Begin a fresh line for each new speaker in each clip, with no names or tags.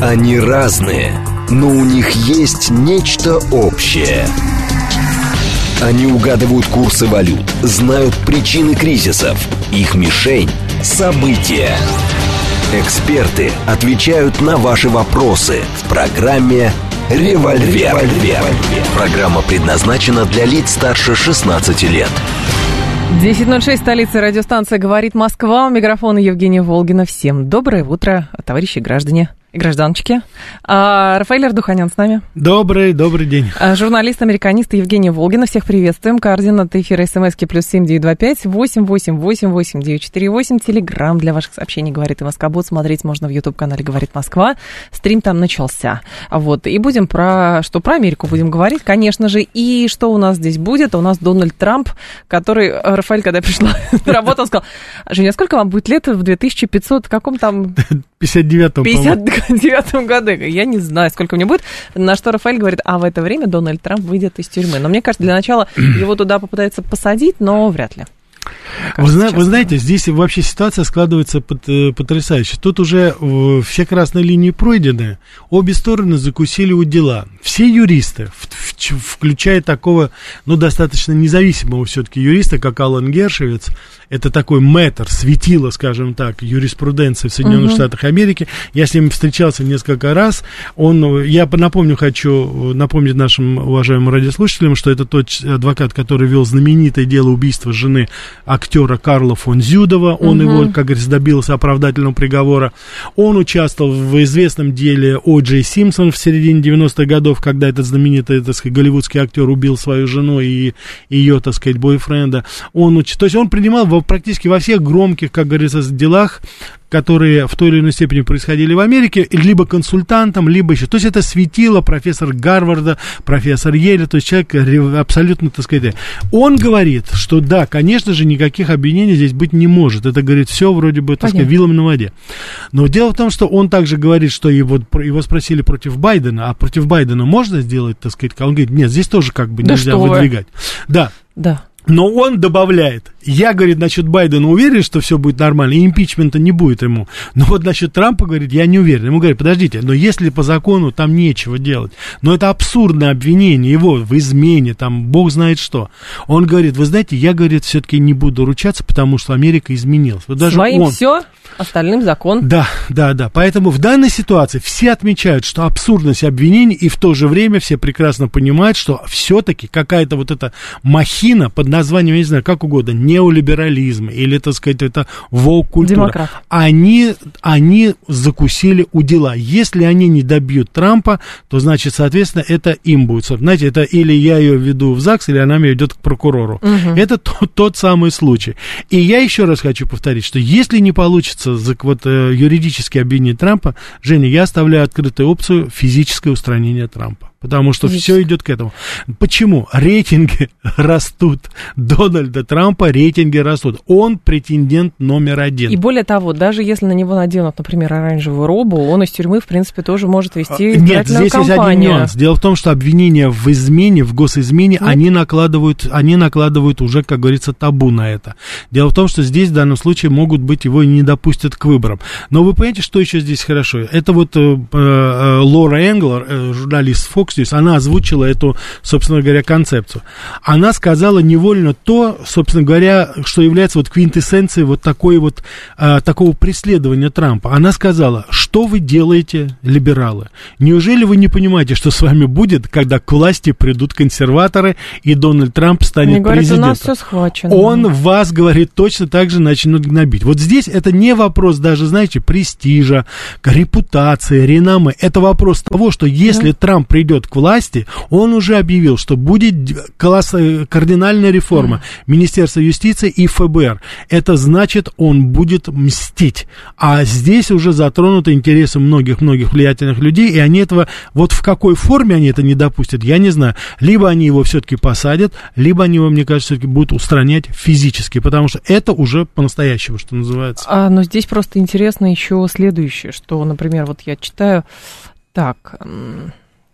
Они разные, но у них есть нечто общее. Они угадывают курсы валют, знают причины кризисов. Их мишень – события. Эксперты отвечают на ваши вопросы в программе «Револьвер». Револьвер. Программа предназначена для лиц старше 16 лет.
10.06, столица радиостанция «Говорит Москва». У микрофона Евгения Волгина. Всем доброе утро, товарищи граждане и гражданочки. А, Рафаэль Ардуханян с нами.
Добрый, добрый день.
А, журналист, американист Евгения Волгина. Всех приветствуем. Координаты эфира смски плюс семь девять два пять восемь восемь восемь восемь девять четыре восемь. Телеграмм для ваших сообщений «Говорит и Москобот». Смотреть можно в YouTube-канале «Говорит Москва». Стрим там начался. Вот. И будем про... Что про Америку будем говорить, конечно же. И что у нас здесь будет? У нас Дональд Трамп, который... Рафаэль, когда я пришла на работу, он сказал, Женя, сколько вам будет лет в 2500, каком там...
59-м,
59 году. Я не знаю, сколько мне будет. На что Рафаэль говорит, а в это время Дональд Трамп выйдет из тюрьмы. Но мне кажется, для начала его туда попытаются посадить, но вряд ли.
Вы, зна- вы знаете, здесь вообще ситуация складывается под, э, потрясающе. Тут уже э, все красные линии пройдены, обе стороны закусили у дела. Все юристы, в, в, включая такого, ну, достаточно независимого все-таки юриста, как Алан Гершевец, это такой мэтр, светило, скажем так, юриспруденции в Соединенных uh-huh. Штатах Америки. Я с ним встречался несколько раз. Он, я напомню, хочу напомнить нашим уважаемым радиослушателям, что это тот адвокат, который вел знаменитое дело убийства жены актера Карла фон Зюдова. Он uh-huh. его, как говорится, добился оправдательного приговора. Он участвовал в известном деле О. Джей Симпсон в середине 90-х годов, когда этот знаменитый, так сказать, голливудский актер убил свою жену и ее, так сказать, бойфренда. Он, то есть он принимал во, практически во всех громких, как говорится, делах, которые в той или иной степени происходили в Америке, либо консультантом, либо еще. То есть это светило профессор Гарварда, профессор Еля, то есть человек абсолютно, так сказать, он говорит, что да, конечно же, никаких обвинений здесь быть не может. Это, говорит, все вроде бы, так Понятно. сказать, вилом на воде. Но дело в том, что он также говорит, что его, его спросили против Байдена, а против Байдена можно сделать, так сказать, он говорит, нет, здесь тоже как бы да нельзя выдвигать. Вы? Да.
Да.
Но он добавляет, я, говорит, насчет Байдена уверен, что все будет нормально, и импичмента не будет ему. Но вот насчет Трампа, говорит, я не уверен. Ему говорят, подождите, но если по закону там нечего делать, но это абсурдное обвинение его в измене, там, бог знает что. Он говорит, вы знаете, я, говорит, все-таки не буду ручаться, потому что Америка изменилась. Вот
даже Своим он... все? Остальным закон.
Да, да, да. Поэтому в данной ситуации все отмечают, что абсурдность обвинений, и в то же время все прекрасно понимают, что все-таки какая-то вот эта махина под названием, я не знаю, как угодно, неолиберализм или, так сказать, это волк-культура, они, они закусили у дела. Если они не добьют Трампа, то, значит, соответственно, это им будет. Знаете, это или я ее веду в ЗАГС, или она меня идет к прокурору. Угу. Это тот, тот самый случай. И я еще раз хочу повторить, что если не получится вот, э, юридически обвинить Трампа, Женя, я оставляю открытую опцию физическое устранение Трампа. Потому что все идет к этому. Почему? Рейтинги растут. Дональда Трампа рейтинги растут. Он претендент номер один.
И более того, даже если на него наденут, например, оранжевую робу, он из тюрьмы, в принципе, тоже может вести
а, Нет, здесь кампанию. есть один нюанс. Дело в том, что обвинения в измене, в госизмене, Нет. они накладывают, они накладывают уже, как говорится, табу на это. Дело в том, что здесь в данном случае могут быть, его не допустят к выборам. Но вы понимаете, что еще здесь хорошо? Это вот э, э, Лора Энглер, э, журналист Fox News, она озвучила эту, собственно говоря, концепцию. Она сказала невольно то, собственно говоря, что является вот квинтэссенцией вот такой вот, а, такого преследования Трампа. Она сказала, что вы делаете, либералы? Неужели вы не понимаете, что с вами будет, когда к власти придут консерваторы и Дональд Трамп станет Мне говорят, президентом? У нас
все схвачено.
Он вас, говорит, точно так же начнет гнобить. Вот здесь это не вопрос даже, знаете, престижа, репутации, реноме. Это вопрос того, что если да. Трамп придет к власти, он уже объявил, что будет класс, э, кардинальная реформа mm. Министерства юстиции и ФБР. Это значит, он будет мстить. А здесь уже затронуты интересы многих-многих влиятельных людей, и они этого, вот в какой форме они это не допустят, я не знаю. Либо они его все-таки посадят, либо они его, мне кажется, все-таки будут устранять физически, потому что это уже по-настоящему, что называется.
А, но здесь просто интересно еще следующее, что, например, вот я читаю, так,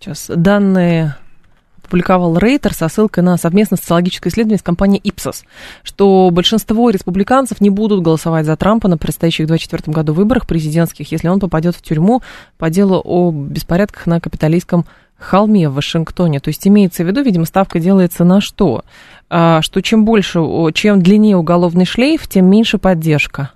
Сейчас данные опубликовал Рейтер со ссылкой на совместное социологическое исследование с компанией Ipsos, что большинство республиканцев не будут голосовать за Трампа на предстоящих в 2024 году выборах президентских, если он попадет в тюрьму по делу о беспорядках на капиталистском холме в Вашингтоне. То есть имеется в виду, видимо, ставка делается на что? А, что чем больше, чем длиннее уголовный шлейф, тем меньше поддержка.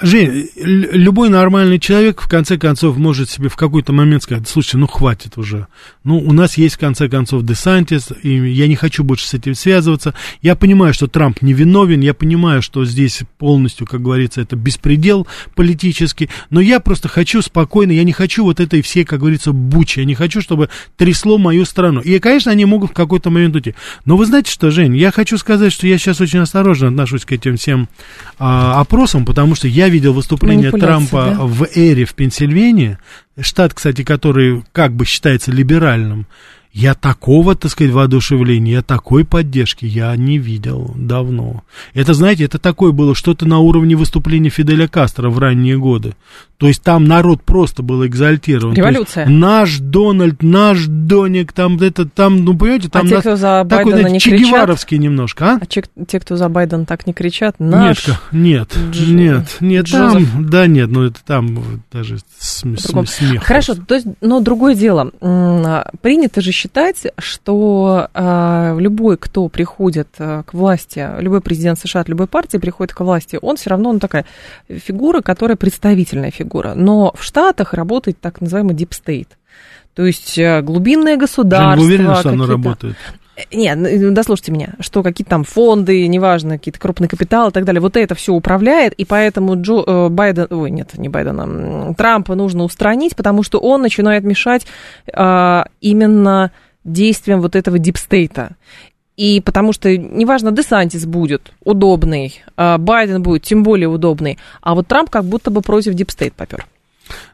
Жень, любой нормальный человек, в конце концов, может себе в какой-то момент сказать, слушай, ну хватит уже. Ну, у нас есть, в конце концов, Десантис, и я не хочу больше с этим связываться. Я понимаю, что Трамп невиновен, я понимаю, что здесь полностью, как говорится, это беспредел политический, но я просто хочу спокойно, я не хочу вот этой всей, как говорится, бучи, я не хочу, чтобы трясло мою страну. И, конечно, они могут в какой-то момент уйти. Но вы знаете что, Жень, я хочу сказать, что я сейчас очень осторожно отношусь к этим всем а, опросам, потому что я видел выступление Трампа да? в Эре в Пенсильвании, штат, кстати, который как бы считается либеральным. Я такого, так сказать, воодушевления, такой поддержки я не видел давно. Это, знаете, это такое было что-то на уровне выступления Фиделя Кастро в ранние годы. То есть там народ просто был экзальтирован.
Революция.
Наш Дональд, наш Доник, там это, там, ну, понимаете, там...
А те, кто за
такой,
Байдена
знаете, не кричат? немножко, а?
А че, те, кто за Байден так не кричат, наш...
Нет, нет, Дж... нет, нет, там, да нет, ну, это там даже см, см, смех.
Хорошо, то есть, но другое дело. Принято же считать, что э, любой, кто приходит э, к власти, любой президент США от любой партии приходит к власти, он все равно, он такая фигура, которая представительная фигура. Но в Штатах работает так называемый deep state. То есть э, глубинное государство.
Вы уверены, что оно работает?
Нет, ну, дослушайте меня, что какие-то там фонды, неважно, какие-то крупные капиталы и так далее, вот это все управляет, и поэтому Джо, э, Байден, ой, нет, не Байдена, Трампа нужно устранить, потому что он начинает мешать э, именно действиям вот этого deep state а. И потому что, неважно, Десантис будет удобный, а Байден будет тем более удобный, а вот Трамп как будто бы против deep state попер.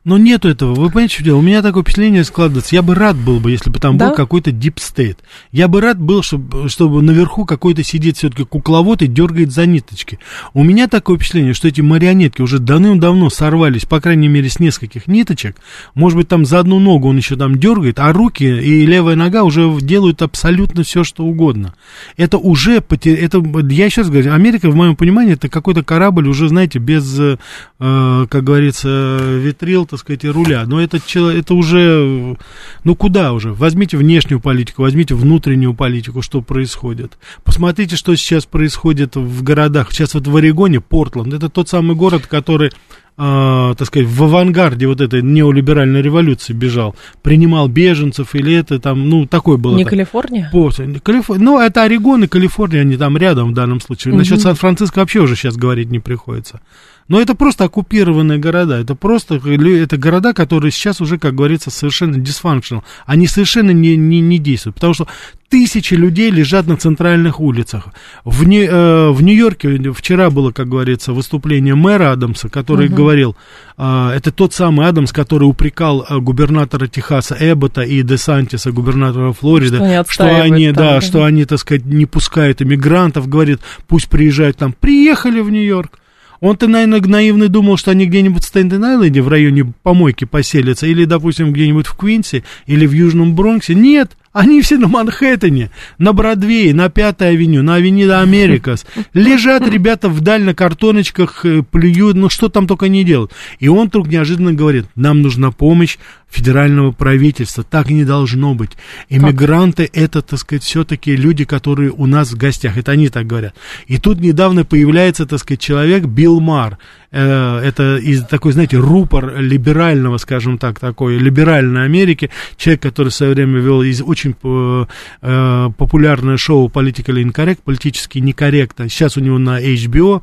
Но нету этого. Вы понимаете, что дело? У меня такое впечатление складывается. Я бы рад был бы, если бы там да? был какой-то state. Я бы рад был, чтобы, чтобы наверху какой-то сидит все-таки кукловод и дергает за ниточки. У меня такое впечатление, что эти марионетки уже давным-давно сорвались, по крайней мере, с нескольких ниточек. Может быть, там за одну ногу он еще там дергает, а руки и левая нога уже делают абсолютно все, что угодно. Это уже потер... это Я сейчас говорю, Америка, в моем понимании, это какой-то корабль уже, знаете, без, э, как говорится, витрил, так сказать, руля. Но это, это уже, ну куда уже? Возьмите внешнюю политику, возьмите внутреннюю политику, что происходит. Посмотрите, что сейчас происходит в городах. Сейчас вот в Орегоне, Портланд, это тот самый город, который э, так сказать, в авангарде вот этой неолиберальной революции бежал, принимал беженцев или это там, ну, такое было.
Не Калифорния?
После. Калифор... Ну, это Орегон и Калифорния, они там рядом в данном случае. Угу. Насчет Сан-Франциско вообще уже сейчас говорить не приходится. Но это просто оккупированные города, это просто это города, которые сейчас уже, как говорится, совершенно dysfunctional. Они совершенно не, не, не действуют, потому что тысячи людей лежат на центральных улицах. В, не, э, в Нью-Йорке вчера было, как говорится, выступление мэра Адамса, который угу. говорил, э, это тот самый Адамс, который упрекал э, губернатора Техаса Эббота и Десантиса, губернатора Флориды, что они, что они там, да, да, что они, так сказать, не пускают иммигрантов, говорит, пусть приезжают там. Приехали в Нью-Йорк. Он-то, наверное, наивный думал, что они где-нибудь в Стенден-Айленде в районе помойки поселятся, или, допустим, где-нибудь в Квинсе, или в Южном Бронксе. Нет, они все на Манхэттене, на Бродвее, на Пятой авеню, на Авенида Америкас. Лежат ребята вдаль на картоночках, э, плюют, ну что там только не делают. И он вдруг неожиданно говорит, нам нужна помощь федерального правительства. Так не должно быть. Иммигранты это, так сказать, все-таки люди, которые у нас в гостях. Это они так говорят. И тут недавно появляется, так сказать, человек Билл Мар. Э, это из такой, знаете, рупор либерального, скажем так, такой либеральной Америки. Человек, который в свое время вел из очень э, э, популярное шоу Politically Incorrect, политически некорректно. Сейчас у него на HBO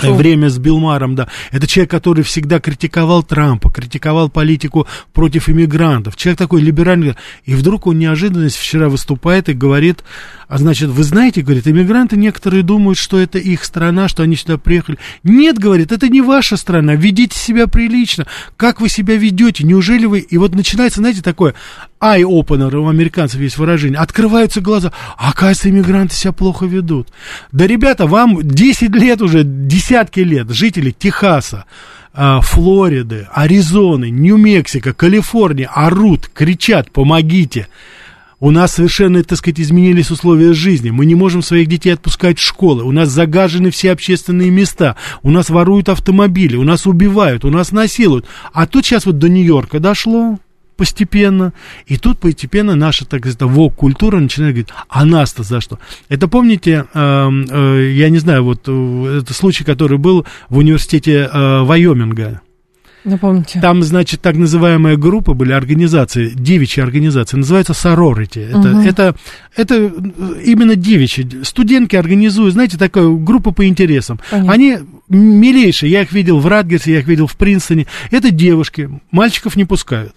Шо? Время с Билмаром, да. Это человек, который всегда критиковал Трампа, критиковал политику против иммигрантов. Человек такой либеральный. И вдруг он неожиданность вчера выступает и говорит, а значит, вы знаете, говорит, иммигранты некоторые думают, что это их страна, что они сюда приехали. Нет, говорит, это не ваша страна, ведите себя прилично. Как вы себя ведете? Неужели вы... И вот начинается, знаете, такое eye-opener, у американцев есть выражение, открываются глаза, а оказывается, иммигранты себя плохо ведут. Да, ребята, вам 10 лет уже, десятки лет, жители Техаса, а, Флориды, Аризоны, Нью-Мексико, Калифорнии орут, кричат, помогите. У нас совершенно, так сказать, изменились условия жизни. Мы не можем своих детей отпускать в школы. У нас загажены все общественные места. У нас воруют автомобили. У нас убивают. У нас насилуют. А тут сейчас вот до Нью-Йорка дошло постепенно. И тут постепенно наша, так сказать, вок-культура начинает говорить, а нас-то за что? Это помните, э, э, я не знаю, вот э, это случай, который был в университете э, Вайоминга.
Напомните.
Там, значит, так называемая группа были организации, девичьи организации, называется Sorority. Это,
Мгм.
это, это именно девичьи. Студентки организуют, знаете, такая группа по интересам.
Понятно.
Они милейшие, я их видел в Радгерсе, я их видел в Принстоне. Это девушки, мальчиков не пускают.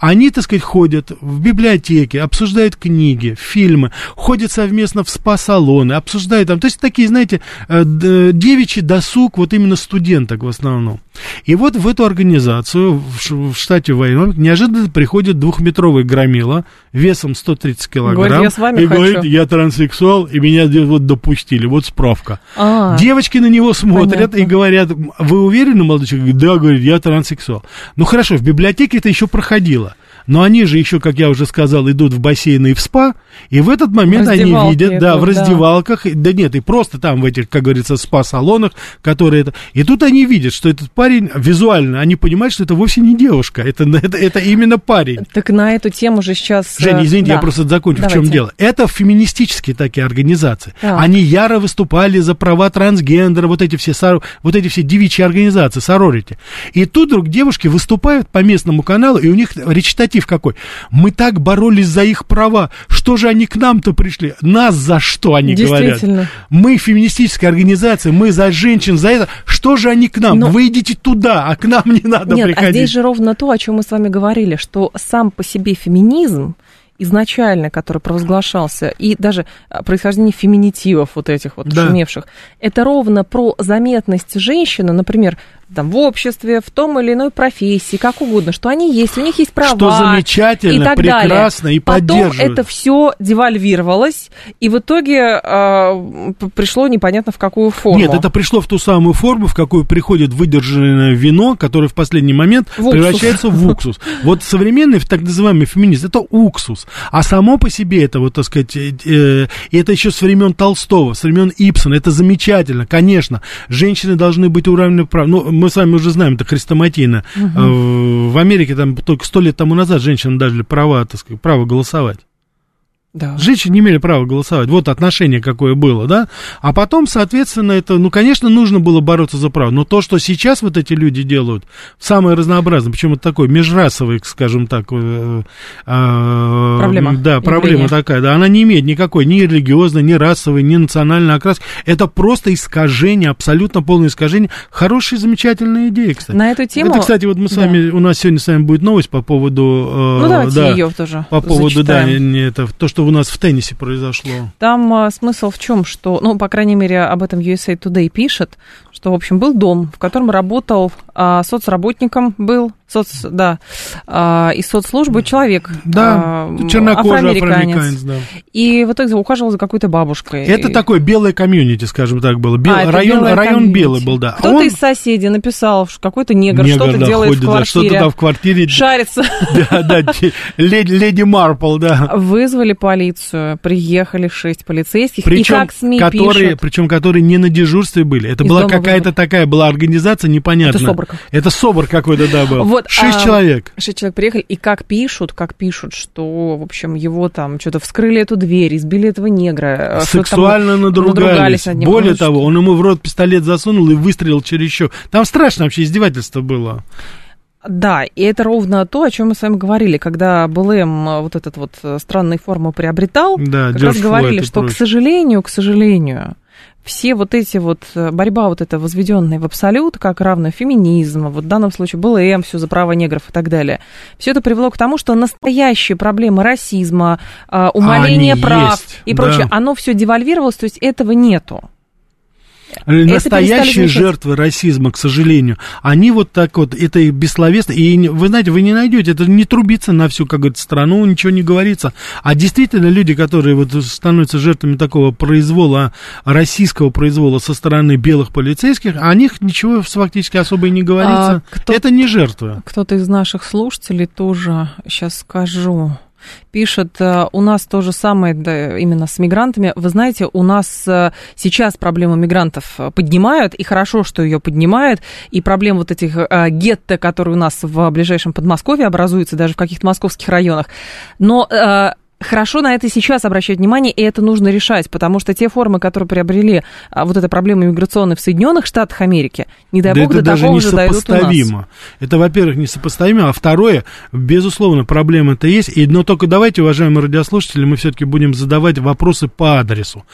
Они, так сказать, ходят в библиотеки, обсуждают книги, фильмы, ходят совместно в спа-салоны, обсуждают там, то есть такие, знаете, э, д- девичий досуг вот именно студенток в основном. И вот в эту организацию в, штате Вайоминг неожиданно приходит двухметровый громила весом 130 килограмм.
Говорит, «Я с вами
и
хочу».
говорит, я транссексуал, и меня вот допустили, вот справка.
А,
Девочки на него смотрят
Понятно.
и говорят, вы уверены, молодой человек? Да, говорит, я транссексуал. Ну хорошо, в библиотеке это еще проходило. Но они же еще, как я уже сказал, идут в бассейны и в спа, и в этот момент они видят, да, в
да.
раздевалках, и- да нет, и просто там в этих, как говорится, спа-салонах, которые это... И тут они видят, что этот парень визуально, они понимают, что это вовсе не девушка, это, это, это именно парень.
Так на эту тему же сейчас... э,
Женя, извините,
да.
я просто закончу, в чем
Давайте.
дело. Это феминистические такие организации.
Так.
Они яро выступали за права трансгендера, вот эти все, вот эти все девичьи организации, сорорити. И тут вдруг девушки выступают по местному каналу, и у них речитатив какой. Мы так боролись за их права. Что же они к нам-то пришли? Нас за что они говорят? Мы феминистическая организация, мы за женщин, за это. Что же они к нам?
Но-
Вы идите туда, а к нам не надо
Нет,
приходить.
а здесь же ровно то, о чем мы с вами говорили, что сам по себе феминизм изначально, который провозглашался, и даже а, происхождение феминитивов вот этих вот
Да.
шумевших, это ровно про заметность женщины, например, там, в обществе, в том или иной профессии, как угодно, что они есть, у них есть права.
Что замечательно,
и так
прекрасно,
далее.
и
Потом это все девальвировалось, и в итоге п- пришло непонятно в какую форму.
Нет, это пришло в ту самую форму, в какую приходит выдержанное вино, которое в последний момент
В
превращается в уксус. Вот современный так называемый феминист это уксус. А само по себе это, вот так сказать, э, э, это еще с времен Толстого, с времен Ипсона. Это замечательно, конечно. Женщины должны быть уравнены прав. Ну, мы с вами уже знаем, это хрестоматийно. Э, В Америке там только сто лет тому назад женщинам дали права, так сказать, право голосовать.
Да.
Женщины не имели права голосовать. Вот отношение какое было, да? А потом, соответственно, это, ну, конечно, нужно было бороться за право. Но то, что сейчас вот эти люди делают, самое разнообразное, причем это такой межрасовый, скажем так, э, э,
Проблема,
Да, проблема
явление.
такая, да. Она не имеет никакой ни религиозной, ни расовой, ни национальной окраски. Это просто искажение, абсолютно полное искажение. Хорошая, замечательная идея, кстати.
На эту тему...
Это, кстати, вот мы с
Да.
вами, у нас сегодня с вами будет новость по поводу... э,
Ну, давайте
да,
ее тоже
По поводу, да,
зачитаем.
не это, то, что у нас в теннисе произошло.
Там а, смысл в чем, что, ну, по крайней мере, об этом USA Today пишет, что, в общем, был дом, в котором работал а, соцработником, был соц, да, а, из соцслужбы человек.
Да,
а,
чернокожий
афроамериканец.
афроамериканец, да.
И в итоге ухаживал за какой-то бабушкой.
Это
И-
такое белое комьюнити, скажем так, было. Бел-
А,
район район белый был, да.
Кто-то
Он-
из соседей написал, что какой-то негр,
негр,
что-то
да,
делает
ходит,
в
да, что-то
квартире,
там в квартире.
шарится.
Да, да, леди, леди Марпл, да.
Вызвали полицию, приехали шесть полицейских, и как СМИ
которые,
пишут,
причем которые не на дежурстве были. Это
Из
была
дома
какая-то такая была организация непонятная.
Это СОБР.
Это СОБР какой-то, да, был.
Вот,
Шесть
а,
человек.
Шесть человек приехали, и как пишут, как пишут, что, в общем, его там что-то вскрыли эту дверь, избили этого негра. э, что-то там
Сексуально надругались.
надругались над ним.
Более
Ну,
того,
что-
он ему в рот пистолет засунул и выстрелил через щеку. Там страшно вообще издевательство было.
Да, и это ровно то, о чем мы с вами говорили, когда БЛМ э, вот этот вот э, странную форму приобретал,
Да,
как раз говорили, что, к
прочее.
сожалению, к сожалению, все вот эти вот, э, борьба вот эта возведенная в абсолют, как равно феминизм, вот в данном случае БЛМ, все за права негров и так далее, все это привело к тому, что настоящие проблемы расизма, умаления
Они
прав
есть,
и прочее,
да.
оно все девальвировалось, то есть этого нету.
Настоящие
перестали замечать.
жертвы расизма, к сожалению, они вот так вот, это их бессловесно, и вы знаете, вы не найдете, это не трубится на всю, как говорится, страну, ничего не говорится, а действительно люди, которые вот становятся жертвами такого произвола, российского произвола со стороны белых полицейских, о них ничего фактически особо и не говорится,
А кто-
это не жертвы.
Кто-то из наших слушателей тоже, сейчас скажу, пишет, э, у нас то же самое да, именно с мигрантами. Вы знаете, у нас э, сейчас проблему мигрантов поднимают, и хорошо, что ее поднимают, и проблем вот этих гетто, которые у нас в ближайшем Подмосковье образуются, даже в каких-то московских районах. Но хорошо на это сейчас обращать внимание, и это нужно решать, потому что те формы, которые приобрели а, вот эта проблема миграционной в Соединенных Штатах Америки, не дай да бог,
это
до
даже
такого
же дойдут у нас. Это, во-первых, несопоставимо, а второе, безусловно, проблема-то есть, и, но только давайте, уважаемые радиослушатели, мы все-таки будем задавать вопросы по адресу.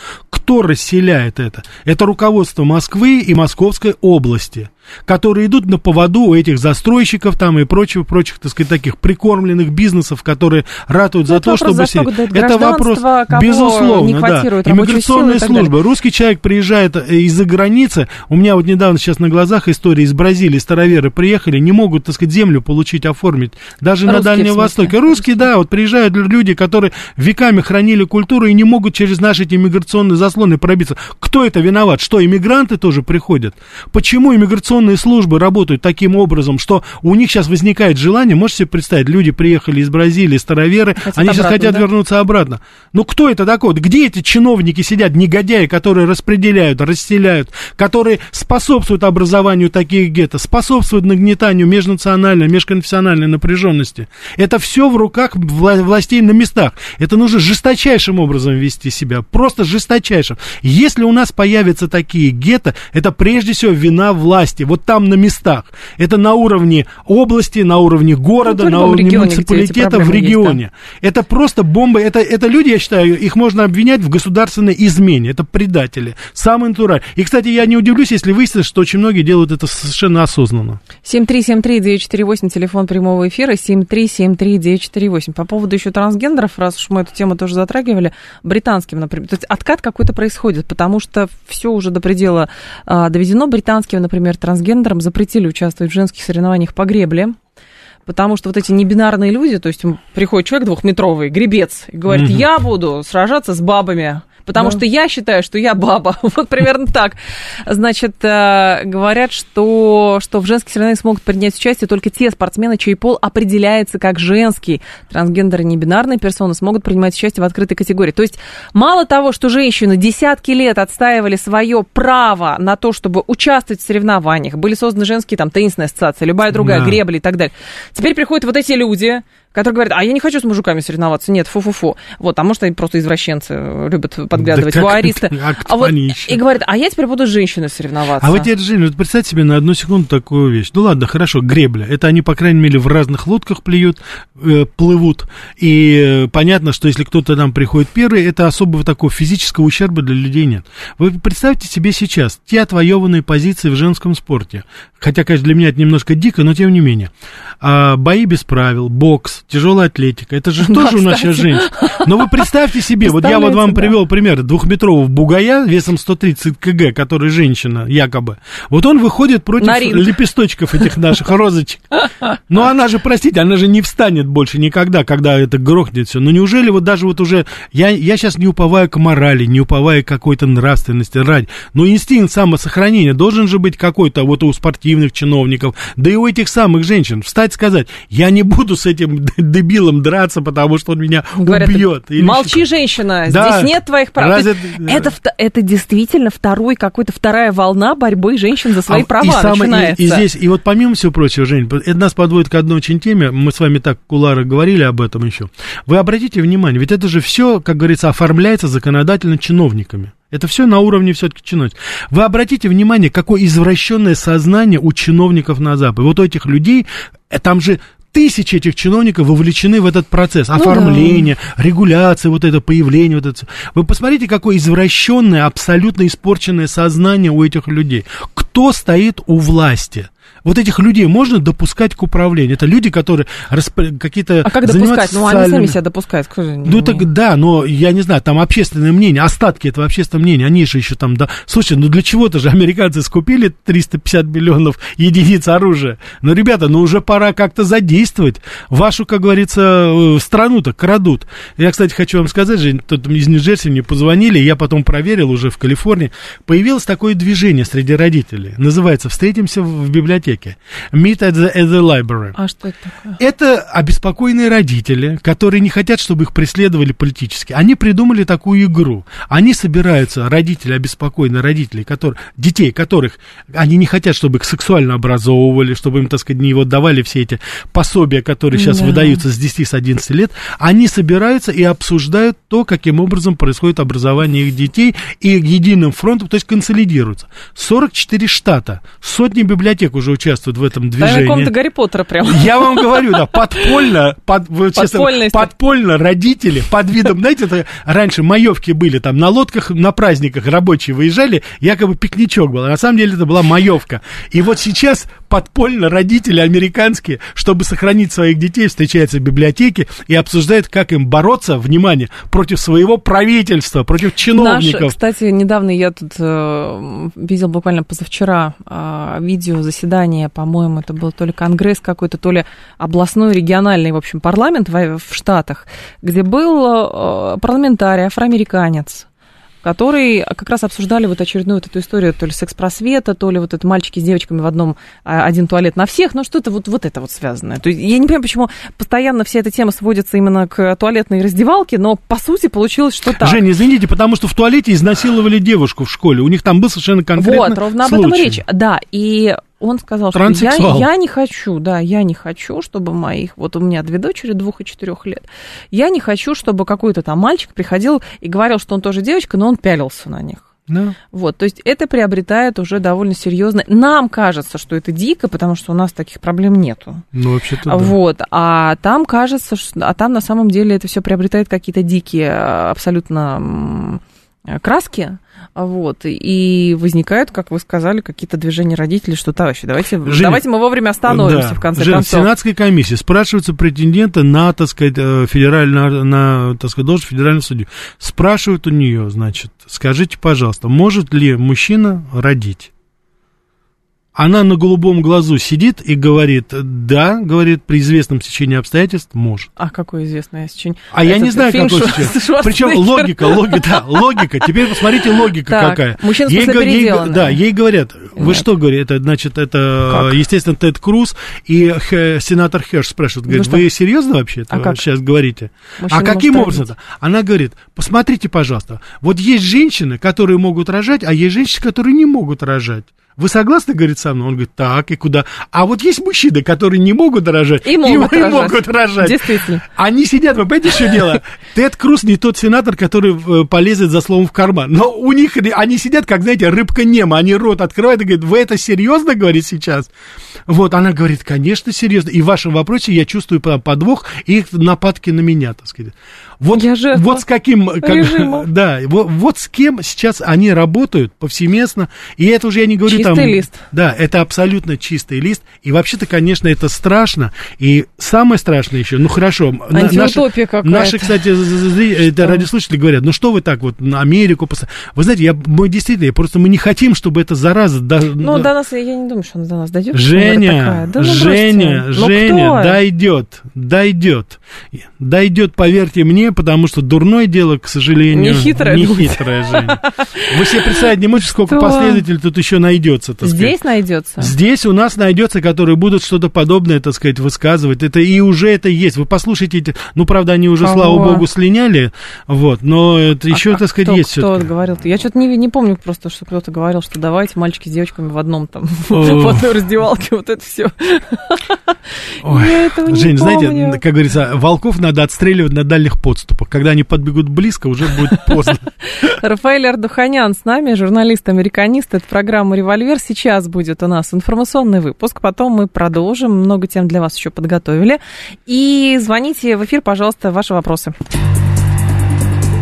Кто расселяет это? Это руководство Москвы и Московской области которые идут на поводу у этих застройщиков там и прочих, прочих, так сказать, таких прикормленных бизнесов, которые ратуют за то, чтобы... За
это вопрос, безусловно, да.
Иммиграционная служба. Русский человек приезжает э, из-за границы. У меня вот недавно сейчас на глазах история из Бразилии, староверы приехали, не могут, так сказать, землю получить, оформить. Даже Русские на Дальнем Востоке. Русские, да, вот приезжают люди, которые веками хранили культуру и не могут через наши эти иммиграционные заслоны пробиться. Кто это виноват? Что, иммигранты тоже приходят? Почему иммиграционные миграционные службы работают таким образом, что у них сейчас возникает желание, можете себе представить, люди приехали из Бразилии, староверы, хотят они сейчас хотят да? вернуться обратно. Ну кто это такой? Где эти чиновники сидят, негодяи, которые распределяют, расселяют, которые способствуют образованию таких гетто, способствуют нагнетанию межнациональной, межконфессиональной напряженности? Это все в руках вла- властей на местах. Это нужно жесточайшим образом вести себя, просто жесточайшим. Если у нас появятся такие гетто, это прежде всего вина власти вот там на местах. Это на уровне области, на уровне города, ну, на уровне регионе, муниципалитета, в регионе. Есть, да. Это просто бомба. Это, это люди, я считаю, их можно обвинять в государственной измене. Это предатели. Самый натуральный. И, кстати, я не удивлюсь, если выяснится, что очень многие делают это совершенно осознанно.
7373948, телефон прямого эфира, 7373948. По поводу еще трансгендеров, раз уж мы эту тему тоже затрагивали, британским, например, то есть откат какой-то происходит, потому что все уже до предела а, доведено. Британским, например, трансгендерам запретили участвовать в женских соревнованиях по гребле, потому что вот эти небинарные люди, то есть приходит человек двухметровый, гребец, и говорит, угу. я буду сражаться с бабами, потому да. что я считаю, что я баба. Вот примерно так. Значит, э, говорят, что, что в женских соревнованиях смогут принять участие только те спортсмены, чей пол определяется как женский. Трансгендеры и небинарные персоны смогут принимать участие в открытой категории. То есть мало того, что женщины десятки лет отстаивали свое право на то, чтобы участвовать в соревнованиях, были созданы женские там теннисные ассоциации, любая другая, да. гребли и так далее. Теперь приходят вот эти люди, которые говорят, а я не хочу с мужиками соревноваться. Нет, фу-фу-фу. Вот, а может, они просто извращенцы любят подглядывать, да вуаристы. А вот, и говорят, а я теперь буду с женщиной соревноваться.
А вот теперь, Женя, вот представьте себе на одну секунду такую вещь. Ну ладно, хорошо, гребля. Это они, по крайней мере, в разных лодках плюют, э, плывут. И э, понятно, что если кто-то там приходит первый, это особого такого физического ущерба для людей нет. Вы представьте себе сейчас те отвоеванные позиции в женском спорте. Хотя, конечно, для меня это немножко дико, но тем не менее. А, бои без правил, бокс, тяжелая атлетика. Это же тоже у нас сейчас женщины. Но вы представьте себе, вот я вот вам привел пример двухметрового бугая весом 130 кг, который женщина, якобы. Вот он выходит против лепесточков этих наших розочек. Но она же, простите, она же не встанет больше никогда, когда это грохнет все. Но неужели вот даже вот уже, я, я сейчас не уповаю к морали, не уповаю к какой-то нравственности ради, но инстинкт самосохранения должен же быть какой-то вот у спортивных чиновников, да и у этих самых женщин. Встать сказать, я не буду с этим дебилом драться, потому что он меня Говорят, убьет.
Или молчи, что? женщина, да. здесь нет твоих прав. Разве... Это, это действительно второй какой-то вторая волна борьбы женщин за свои а, права и самое, начинается.
И, и здесь, и вот помимо всего прочего, Жень, это нас подводит к одной очень теме, мы с вами так, Кулара, говорили об этом еще. Вы обратите внимание, ведь это же все, как говорится, оформляется законодательно чиновниками. Это все на уровне все-таки чиновников. Вы обратите внимание, какое извращенное сознание у чиновников на Западе. Вот у этих людей, э, там же тысячи этих чиновников вовлечены в этот процесс оформления, ну, да. регуляции, вот это появление, вот это. Вы посмотрите, какое извращенное, абсолютно испорченное сознание у этих людей. Кто стоит у власти? Вот этих людей можно допускать к управлению? Это люди, которые расп... какие-то...
А как допускать? Ну, они сами себя допускают.
Ну, так да, но я не знаю, там общественное мнение, остатки этого общественного мнения, они же еще там... Да... Слушай, ну для чего-то же американцы скупили 350 миллионов единиц оружия. Ну, ребята, ну уже пора как-то задействовать. Вашу, как говорится, э, страну-то крадут. Я, кстати, хочу вам сказать, Жень, тут из Нью-Джерси мне позвонили, я потом проверил уже в Калифорнии. Появилось такое движение среди родителей. Называется «Встретимся в библиотеке» библиотеке. Meet at the, at the library.
А что это такое?
Это обеспокоенные родители, которые не хотят, чтобы их преследовали политически. Они придумали такую игру. Они собираются, родители, обеспокоенные родители, которые, детей, которых они не хотят, чтобы их сексуально образовывали, чтобы им, так сказать, не вот давали все эти пособия, которые сейчас
Да.
выдаются с 10 с 11 лет. Они собираются и обсуждают то, каким образом происходит образование их детей, и единым фронтом, то есть консолидируются. 44 штата, сотни библиотек уже участвуют в этом
Да,
движении.
комната Гарри Поттера прям.
Я вам говорю, да, подпольно, под, честно,
подпольно
родители под видом, знаете, это раньше маевки были, там на лодках, на праздниках рабочие выезжали, якобы пикничок был, а на самом деле это была маевка. И вот сейчас подпольно родители американские, чтобы сохранить своих детей, встречаются в библиотеке и обсуждают, как им бороться, внимание, против своего правительства, против
Наш,
чиновников.
кстати, недавно я тут э, видел буквально позавчера э, видео заседания, по-моему, это был то ли конгресс какой-то, то ли областной, региональный, в общем, парламент в, в Штатах, где был э, парламентарий, афроамериканец, который как раз обсуждали вот очередную вот эту историю, то ли секс-просвета, то ли вот это мальчики с девочками в одном, а, один туалет на всех, ну что-то вот, вот это вот связанное. То есть я не понимаю, почему постоянно вся эта тема сводится именно к туалетной раздевалке, но по сути получилось, что так.
Женя, извините, потому что в туалете изнасиловали девушку в школе. У них там был совершенно конкретно
Вот, ровно об этом
случай.
речь. Да, и он сказал, что я, я не хочу, да, я не хочу, чтобы моих, вот у меня две дочери двух и четырех лет, я не хочу, чтобы какой-то там мальчик приходил и говорил, что он тоже девочка, но он пялился на них.
Да.
Вот, то есть это приобретает уже довольно серьезно. Нам кажется, что это дико, потому что у нас таких проблем нету.
Ну, вообще-то да.
Вот, а там кажется, что, а там на самом деле это все приобретает какие-то дикие абсолютно м, краски, вот, и возникают, как вы сказали, какие-то движения родителей, что, товарищи, давайте,
Женя,
давайте мы вовремя остановимся,
Да.
в конце
Жень,
концов.
В Сенатской комиссии спрашиваются претенденты на, так сказать, э, федеральную, на, так сказать, должность федерального судью. Спрашивают у нее, значит, скажите, пожалуйста, может ли мужчина родить? Она на голубом глазу сидит и говорит, да, говорит, при известном течении обстоятельств может.
А какое известное сечение?
А я
Этот
не знаю,
Швар-
сейчас. Причем логика, логика, да, логика. Теперь посмотрите, логика
Так,
какая.
мужчина,
Ей ей. Да, ей говорят, вы
Нет.
что, говорит, это, значит, это,
Как?
естественно, Тед Круз и Хе- сенатор Херш спрашивают, говорит,
Ну
вы серьезно вообще это
А как?
сейчас говорите?
Мужчина
а каким образом? Она говорит, посмотрите, пожалуйста, вот есть женщины, которые могут рожать, а есть женщины, которые не могут рожать. Вы согласны, говорит, со мной? Он говорит, так, и куда? А вот есть мужчины, которые не могут рожать.
И могут
и
рожать.
могут рожать.
Действительно.
Они сидят, вы понимаете, что дело? Тед Круз не тот сенатор, который э, полезет за словом в карман. Но у них, они сидят, как, знаете, рыбка нема. Они рот открывают и говорят, вы это серьезно, говорит сейчас? Вот, она говорит, конечно, серьезно. И в вашем вопросе я чувствую по- подвох и их нападки на меня, так сказать. Вот,
Я жертва
вот с каким... как-
режима.
да, вот, вот с кем сейчас они работают повсеместно. И это уже я не говорю
Чистый
там...
лист.
Да, это абсолютно чистый лист. И вообще-то, конечно, это страшно. И самое страшное еще, ну хорошо.
Антиутопия
наши,
какая-то.
Наши, кстати, зри- это радиослушатели говорят, ну что вы так вот на Америку... пос- Вы знаете, я, мы действительно, просто мы не хотим, чтобы эта зараза... да-
Ну, до нас, я не думаю, что она до нас дойдет.
Женя,
Да ну,
Женя,
бросьте. Ну,
Женя, дойдет, дойдет. Дойдет, поверьте мне, потому что дурное дело, к сожалению,
Не хитрое,
не хитрое, Женя. Вы себе представить не можете, сколько последователей тут еще найдется, так сказать.
Здесь найдется.
Здесь у нас найдется, которые будут что-то подобное, так сказать, высказывать. Это и уже это есть. Вы послушайте, эти- ну, правда, они уже, слава богу, слиняли, вот, но это еще,
А
так сказать,
кто,
есть
кто говорил Я что-то не, не помню просто, что кто-то говорил, что давайте мальчики с девочками в одном там, в одной раздевалке, вот это все. Я этого не
Жень, знаете, как говорится, волков надо отстреливать на дальних подступах. Когда они подбегут близко, уже будет поздно.
Рафаэль Ардуханян с нами, журналист-американист. Это программа «Револьвер». Сейчас будет у нас информационный выпуск. Потом мы продолжим. Много тем для вас еще подготовили. И звоните в эфир, пожалуйста, ваши вопросы.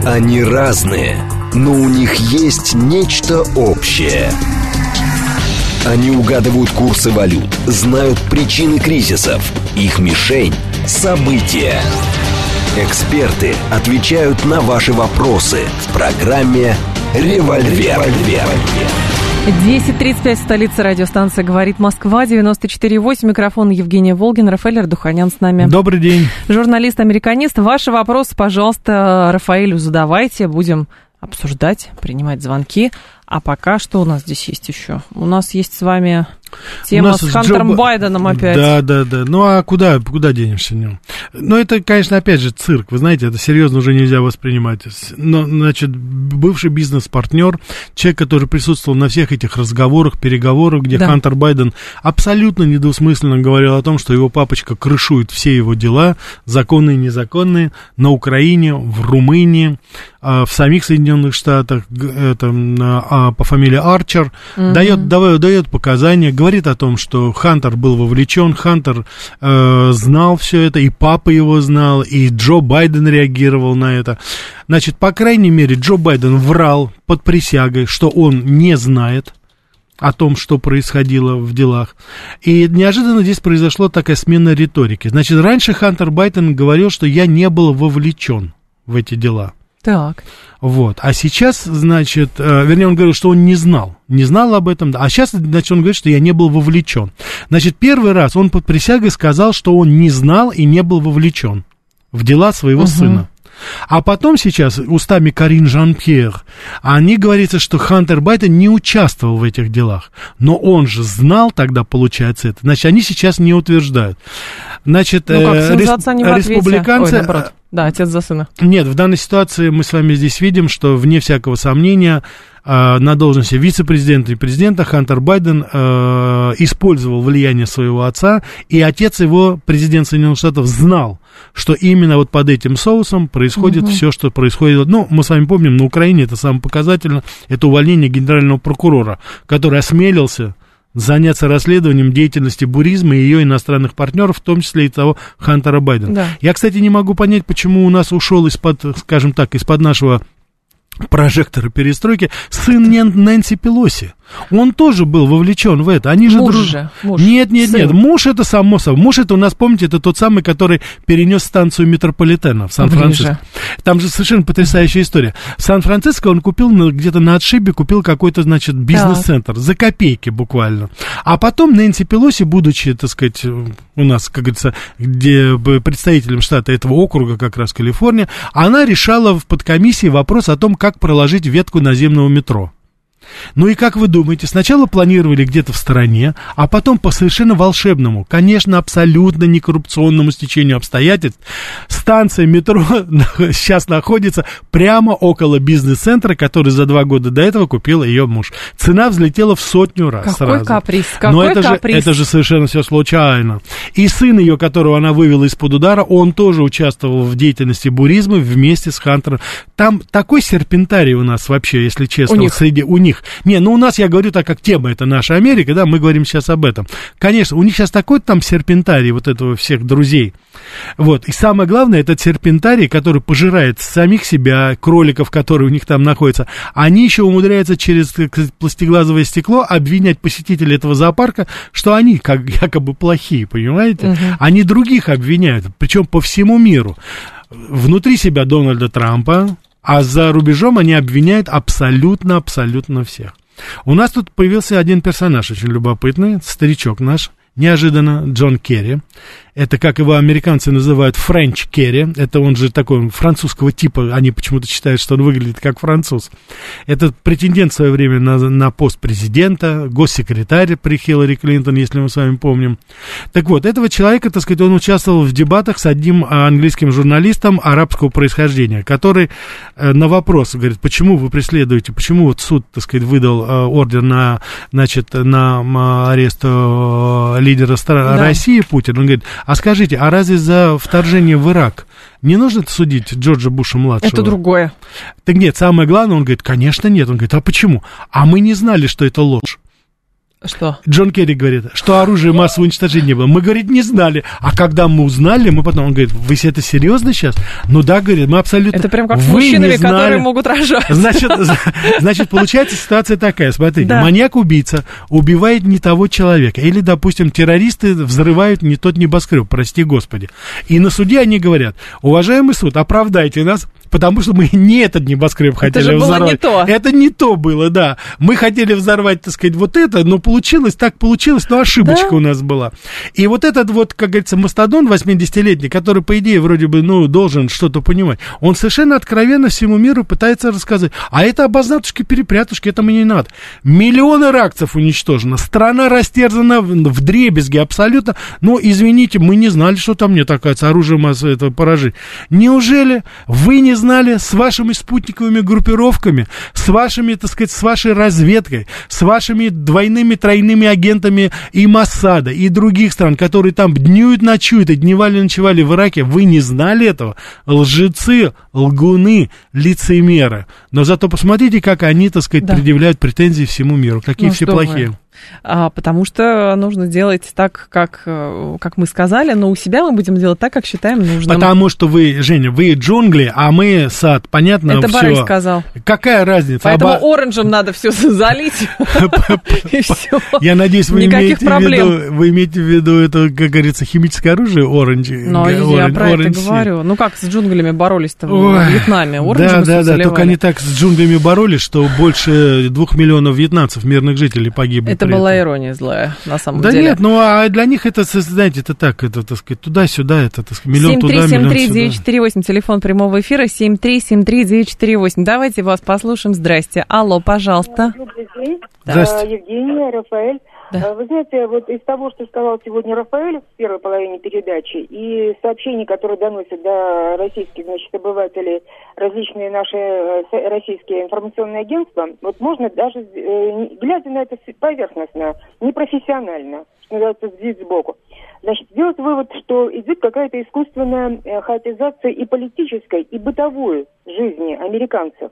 Они разные, но у них есть нечто общее. Они угадывают курсы валют, знают причины кризисов. Их мишень – события. Эксперты отвечают на ваши вопросы в программе «Револьвер».
10.35, столица радиостанция «Говорит Москва», 94.8, микрофон Евгения Волгин, Рафаэль Ардуханян с нами.
Добрый день.
Журналист-американист, ваши вопросы, пожалуйста, Рафаэлю задавайте, будем обсуждать, принимать звонки. А пока что у нас здесь есть еще? У нас есть с вами Тема с Хантером Джо... Байденом опять.
Да, да, да. Ну а куда, куда денешься? Ну, ну это, конечно, опять же цирк. Вы знаете, это серьезно уже нельзя воспринимать. Но, значит, бывший бизнес-партнер, человек, который присутствовал на всех этих разговорах, переговорах, где да. Хантер Байден абсолютно недвусмысленно говорил о том, что его папочка крышует все его дела, законные и незаконные, на Украине, в Румынии, в самих Соединенных Штатах, это, а, по фамилии Арчер, угу. дает, дает, дает показания, говорит о том, что Хантер был вовлечен, Хантер э, знал все это, и папа его знал, и Джо Байден реагировал на это. Значит, по крайней мере, Джо Байден врал под присягой, что он не знает о том, что происходило в делах. И неожиданно здесь произошла такая смена риторики. Значит, раньше Хантер Байден говорил, что я не был вовлечен в эти дела.
Так.
Вот. А сейчас, значит, э, вернее, он говорил, что он не знал. Не знал об этом. А сейчас, значит, он говорит, что я не был вовлечен. Значит, первый раз он под присягой сказал, что он не знал и не был вовлечен в дела своего угу. сына. А потом сейчас устами Карин Жан-Пьер, они говорится, что Хантер Байден не участвовал в этих делах. Но он же знал тогда, получается, это. Значит, они сейчас не утверждают. Значит,
ну как, э, респ... республиканцы... Ой, наоборот. Да, отец за сына.
Нет, в данной ситуации мы с вами здесь видим, что вне всякого сомнения э, на должности вице-президента и президента Хантер Байден э, использовал влияние своего отца, и отец его, президент Соединенных Штатов, знал, что именно вот под этим соусом происходит угу. все, что происходит. Ну, мы с вами помним, на Украине это самое показательно, это увольнение генерального прокурора, который осмелился заняться расследованием деятельности буризма и ее иностранных партнеров, в том числе и того Хантера Байдена. Да. Я, кстати, не могу понять, почему у нас ушел из-под, скажем так, из-под нашего прожектора перестройки сын Нэнси Пелоси. Он тоже был вовлечен в это. Они же
муж друж... же. Муж.
Нет, нет, Сын. нет. Муж это само собой. Муж это у нас, помните, это тот самый, который перенес станцию метрополитена в Сан-Франциско. Там же совершенно потрясающая история. В Сан-Франциско он купил где-то на отшибе, купил какой-то, значит, бизнес-центр. За копейки буквально. А потом Нэнси Пелоси, будучи, так сказать, у нас, как говорится, где представителем штата этого округа, как раз Калифорния, она решала в подкомиссии вопрос о том, как проложить ветку наземного метро. Ну и как вы думаете, сначала планировали где-то в стороне, а потом по совершенно волшебному, конечно, абсолютно некоррупционному стечению обстоятельств, станция метро сейчас находится прямо около бизнес-центра, который за два года до этого купил ее муж. Цена взлетела в сотню раз
какой
сразу.
Каприз, какой
Но это
каприз.
же, это же совершенно все случайно. И сын ее, которого она вывела из-под удара, он тоже участвовал в деятельности буризма вместе с Хантером. Там такой серпентарий у нас вообще, если честно,
у них.
среди у них них. Не, ну у нас, я говорю, так как тема это наша Америка, да, мы говорим сейчас об этом. Конечно, у них сейчас такой там серпентарий вот этого всех друзей. Вот, и самое главное, этот серпентарий, который пожирает самих себя, кроликов, которые у них там находятся, они еще умудряются через пластиглазовое стекло обвинять посетителей этого зоопарка, что они как якобы плохие, понимаете? Угу. Они других обвиняют, причем по всему миру. Внутри себя Дональда Трампа, а за рубежом они обвиняют абсолютно-абсолютно всех. У нас тут появился один персонаж очень любопытный, старичок наш, неожиданно, Джон Керри. Это, как его американцы называют, Френч Керри. Это он же такой французского типа. Они почему-то считают, что он выглядит как француз. Это претендент в свое время на, на пост президента, госсекретарь при Хиллари Клинтон, если мы с вами помним. Так вот, этого человека, так сказать, он участвовал в дебатах с одним английским журналистом арабского происхождения, который э, на вопрос, говорит, почему вы преследуете, почему вот суд, так сказать, выдал э, ордер на, значит, на арест э, лидера да. России Путина, он говорит, а скажите, а разве за вторжение в Ирак не нужно судить Джорджа Буша-младшего?
Это другое.
Так нет, самое главное, он говорит, конечно нет. Он говорит, а почему? А мы не знали, что это ложь.
Что?
Джон Керри говорит, что оружие массового уничтожения было. Мы, говорит, не знали. А когда мы узнали, мы потом, он говорит, вы это серьезно сейчас? Ну да, говорит, мы абсолютно...
Это прям как с мужчинами, которые могут рожать.
Значит, значит, получается ситуация такая, смотрите, да. маньяк-убийца убивает не того человека. Или, допустим, террористы взрывают не тот небоскреб, прости господи. И на суде они говорят, уважаемый суд, оправдайте нас, потому что мы не этот небоскреб хотели
Это же было
взорвать.
не то.
Это не то было, да. Мы хотели взорвать, так сказать, вот это, но получилось, так получилось, но ошибочка
Да?
у нас была. И вот этот вот, как говорится, мастодон 80-летний, который, по идее, вроде бы, ну, должен что-то понимать, он совершенно откровенно всему миру пытается рассказать. А это обознатушки, перепрятушки, это мне не надо. Миллионы ракцев уничтожено, страна растерзана в, в дребезги абсолютно. Но, извините, мы не знали, что там нет, оказывается, оружие массового этого поражения. Неужели вы не знали с вашими спутниковыми группировками, с вашими, так сказать, с вашей разведкой, с вашими двойными, тройными агентами и Моссада, и других стран, которые там днюют, ночуют и дневали, ночевали в Ираке, вы не знали этого? Лжецы, лгуны, лицемеры. Но зато посмотрите, как они, так сказать,
Да.
предъявляют претензии всему миру, какие
Ну,
все
что вы. А, потому что нужно делать так, как, э, как мы сказали, но у себя мы будем делать так, как считаем нужным.
Потому что вы, Женя, вы джунгли, а мы сад, понятно,
Это
все.
Борис сказал.
Какая разница?
Поэтому
Оба-
оранжем надо все залить.
Я надеюсь, вы имеете, в виду, вы имеете в виду это, как говорится, химическое оружие оранж?
Но я про это говорю. Ну как с джунглями боролись-то в Вьетнаме?
Да, да, да, только они так с джунглями боролись, что больше двух миллионов вьетнамцев, мирных жителей, погибли.
Это
при
была
этом.
ирония злая, на самом
Да
деле.
нет, ну а для них это, знаете, это так, это, так сказать, туда-сюда, это, так сказать, миллион туда, миллион сюда.
7373948, телефон прямого эфира, 7373948. Давайте вас послушаем. Здрасте. Алло, пожалуйста.
Здрасте.
А, Евгения, Рафаэль.
Да.
А, Вы знаете, вот из того, что сказал сегодня Рафаэль в первой половине передачи, и сообщений, которые доносят до российских, значит, обывателей различные наши э, российские информационные агентства, вот можно даже, э, глядя на это поверхностно, непрофессионально, что называется, взять сбоку, значит, сделать вывод, что идет какая-то искусственная э, хаотизация и политической, и бытовой жизни американцев.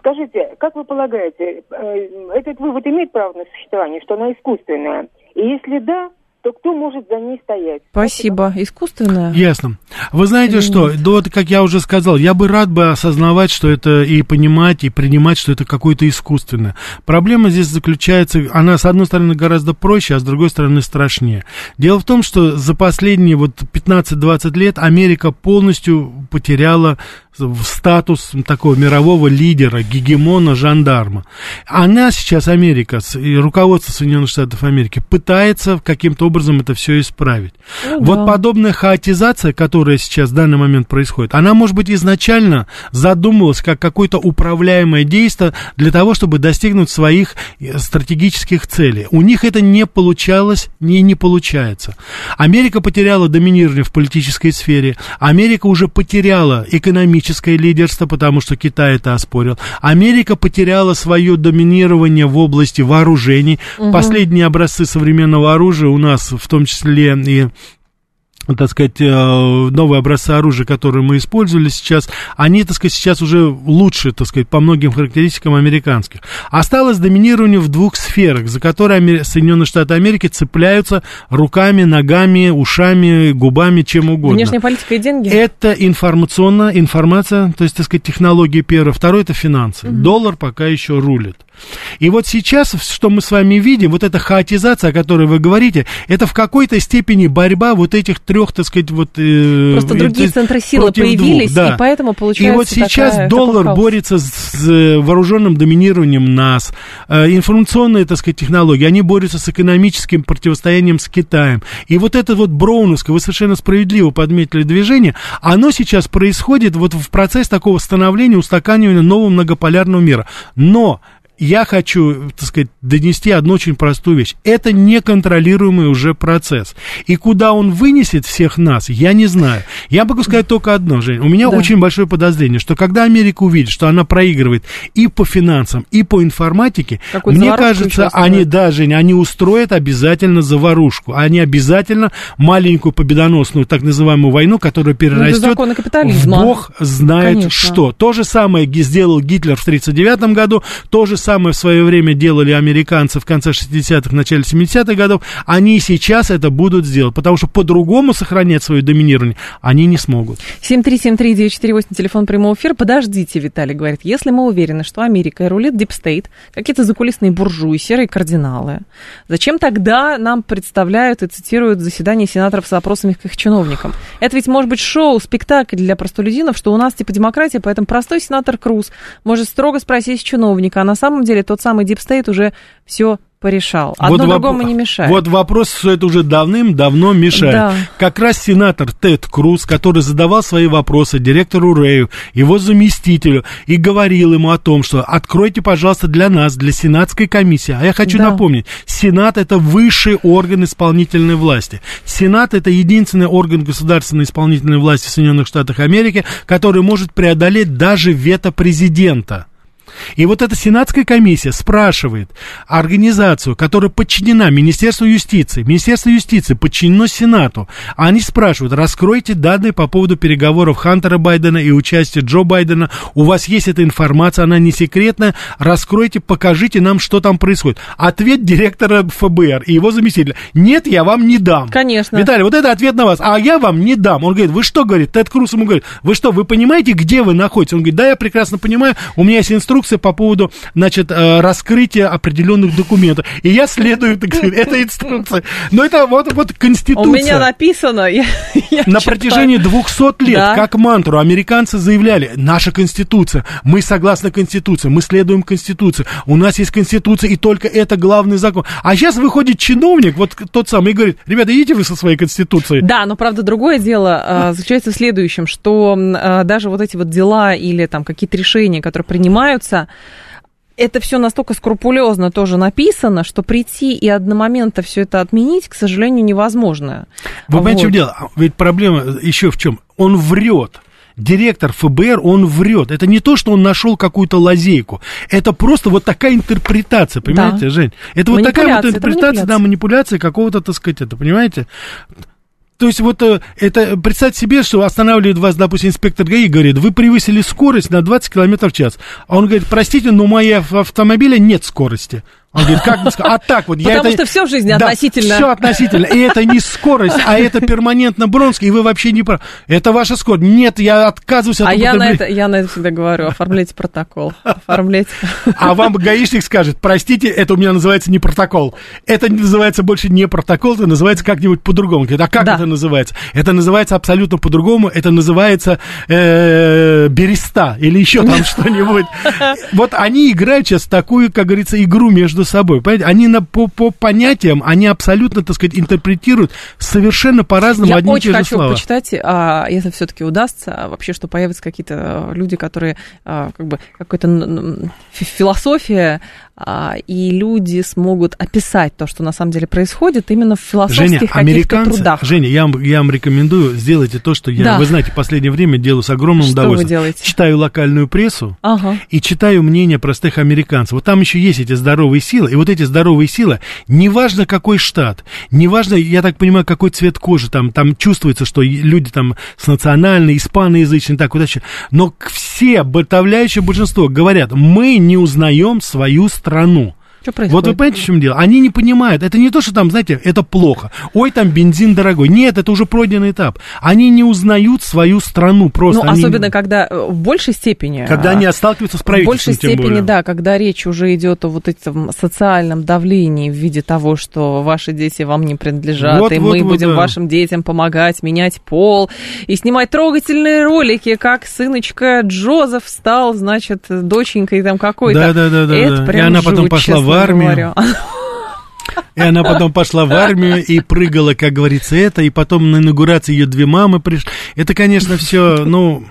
Скажите, как вы полагаете, э, этот вывод имеет право на существование, что она искусственная? И если да, то кто может за ней стоять?
Спасибо. Искусственное?
Ясно. Вы знаете
Или
что, да вот как я уже сказал, я бы рад бы осознавать, что это и понимать, и принимать, что это какое-то искусственное. Проблема здесь заключается, она с одной стороны гораздо проще, а с другой стороны страшнее. Дело в том, что за последние вот 15-20 лет Америка полностью потеряла в статус такого мирового лидера, гегемона, жандарма. Она сейчас, Америка, и руководство Соединенных Штатов Америки, пытается каким-то образом это все исправить.
Ну
вот
да.
подобная хаотизация, которая сейчас в данный момент происходит, она, может быть, изначально задумывалась как какое-то управляемое действие для того, чтобы достигнуть своих э, стратегических целей. У них это не получалось и не получается. Америка потеряла доминирование в политической сфере. Америка уже потеряла экономическое лидерство, потому что Китай это оспорил. Америка потеряла свое доминирование в области вооружений. Последние образцы современного оружия у нас, в том числе и так сказать, э, новые образцы оружия, которые мы использовали сейчас, они, так сказать, сейчас уже лучше, так сказать, по многим характеристикам американских. Осталось доминирование в двух сферах, за которые Соединенные Штаты Америки цепляются руками, ногами, ушами, губами, чем угодно.
Внешняя политика и деньги?
Это информационная информация, то есть, так сказать, технологии первое. Второе это финансы. Доллар пока еще рулит. И вот сейчас, что мы с вами видим, вот эта хаотизация, о которой вы говорите, это в какой-то степени борьба вот этих трех, так сказать, вот... э,
Просто другие
э,
центры силы
против двух,
появились,
да.
и поэтому получается
И вот сейчас
такая-
доллар борется с, с, э, вооруженным доминированием нас, э, информационные, так сказать, технологии, они борются с экономическим противостоянием с Китаем. И вот это вот броуновское, вы совершенно справедливо подметили движение, оно сейчас происходит вот в процесс такого становления, устаканивания нового многополярного мира. Но я хочу, так сказать, донести одну очень простую вещь. Это неконтролируемый уже процесс. И куда он вынесет всех нас, я не знаю. Я могу сказать только одно, Жень. У меня
Да.
очень большое подозрение, что когда Америка увидит, что она проигрывает и по финансам, и по информатике,
Какую-то
мне кажется, они, да, Жень, они устроят обязательно заварушку. Они обязательно маленькую победоносную так называемую войну, которая перерастет
Ну,
в бог знает
Конечно.
что. То же самое сделал Гитлер в 1939 году, то же самое самое в свое время делали американцы в конце 60-х, начале 70-х годов, они сейчас это будут сделать, потому что по-другому сохранять свое доминирование они не смогут.
7373948, телефон прямого эфира. Подождите, Виталий говорит, если мы уверены, что Америка и рулит deep state, какие-то закулисные буржуи, серые кардиналы, зачем тогда нам представляют и цитируют заседание сенаторов с вопросами к их чиновникам? Это ведь может быть шоу, спектакль для простолюдинов, что у нас типа демократия, поэтому простой сенатор Круз может строго спросить чиновника, а на самом деле тот самый deep state уже все порешал. Одно вот другому не мешает.
Вот вопрос, что это уже давным-давно мешает. Да. Как раз сенатор Тед Круз, который задавал свои вопросы директору Рэю, его заместителю, и говорил ему о том, что откройте, пожалуйста, для нас, для сенатской комиссии. А я хочу да. напомнить, Сенат это высший орган исполнительной власти. Сенат это единственный орган государственной исполнительной власти в Соединенных Штатах Америки, который может преодолеть даже вето президента. И вот эта Сенатская комиссия спрашивает организацию, которая подчинена Министерству юстиции. Министерство юстиции подчинено Сенату. Они спрашивают, раскройте данные по поводу переговоров Хантера Байдена и участия Джо Байдена. У вас есть эта информация, она не секретная. Раскройте, покажите нам, что там происходит. Ответ директора ФБР и его заместителя. Нет, я вам не дам.
Конечно.
Виталий, вот это ответ на вас. А я вам не дам. Он говорит, вы что, говорит, Тед Круз ему говорит, вы что, вы понимаете, где вы находитесь? Он говорит, да, я прекрасно понимаю, у меня есть инструкция инструкция по поводу, значит, э, раскрытия определенных документов. И я следую, так сказать, этой инструкции. Но это вот, вот конституция. У
меня написано. Я,
я На протяжении 200 лет, да. как мантру, американцы заявляли, наша конституция, мы согласны конституции, мы следуем конституции, у нас есть конституция, и только это главный закон. А сейчас выходит чиновник, вот тот самый, и говорит, ребята, идите вы со своей конституцией.
Да, но правда другое дело э, заключается в следующем, что э, даже вот эти вот дела или там какие-то решения, которые принимаются, это все настолько скрупулезно тоже написано, что прийти и одномоментно все это отменить, к сожалению, невозможно.
Вы вот. понимаете, в дело? Ведь проблема еще в чем? Он врет директор ФБР, он врет. Это не то, что он нашел какую-то лазейку. Это просто вот такая интерпретация, понимаете, да. Жень? Это вот такая вот интерпретация, да, манипуляция какого-то, так сказать, это, понимаете? То есть вот э, это, представьте себе, что останавливает вас, допустим, инспектор ГАИ, говорит, вы превысили скорость на 20 км в час. А он говорит, простите, но у моего автомобиля нет скорости. Он говорит, как бы а так вот.
Потому я что это... все в жизни да, относительно.
все относительно. И это не скорость, а это перманентно бронский, и вы вообще не прав. Это ваша скорость. Нет, я отказываюсь от
А я на, это, я на это всегда говорю, оформляйте протокол. Оформляйте.
А вам гаишник скажет, простите, это у меня называется не протокол. Это называется больше не протокол, это называется как-нибудь по-другому. А как да. это называется? Это называется абсолютно по-другому. Это называется э, береста или еще там что-нибудь. Вот они играют сейчас такую, как говорится, игру между между собой. Понимаете? Они на, по, по понятиям, они абсолютно, так сказать, интерпретируют совершенно по-разному одни и те
же
слова.
Я очень хочу почитать, а, если все-таки удастся, а, вообще, что появятся какие-то люди, которые, а, как бы, какая-то философия а, и люди смогут описать то, что на самом деле происходит, именно в философских Женя, американцы, трудах.
Женя, я вам, я вам рекомендую, сделайте то, что я, да. вы знаете, в последнее время делаю с огромным что удовольствием. Вы делаете? Читаю локальную прессу ага. и читаю мнение простых американцев. Вот там еще есть эти здоровые силы, и вот эти здоровые силы, неважно какой штат, неважно, я так понимаю, какой цвет кожи, там, там чувствуется, что люди там с национальной, испаноязычной, так вот, но все, подавляющее большинство говорят, мы не узнаем свою страну. Что происходит? Вот вы понимаете, в чем дело? Они не понимают. Это не то, что там, знаете, это плохо. Ой, там бензин дорогой. Нет, это уже пройденный этап. Они не узнают свою страну просто.
Ну,
они...
особенно, когда э, в большей степени...
Когда они сталкиваются с правительством,
В большей степени, более. да, когда речь уже идет о вот этом социальном давлении в виде того, что ваши дети вам не принадлежат, вот, и вот, мы вот, будем да. вашим детям помогать менять пол, и снимать трогательные ролики, как сыночка Джозеф стал, значит, доченькой там какой-то.
Да, да, да, да. Это да. Прям и она потом пошла в в армию. И она потом пошла в армию и прыгала, как говорится, это. И потом на инаугурации ее две мамы пришли. Это, конечно, все, ну...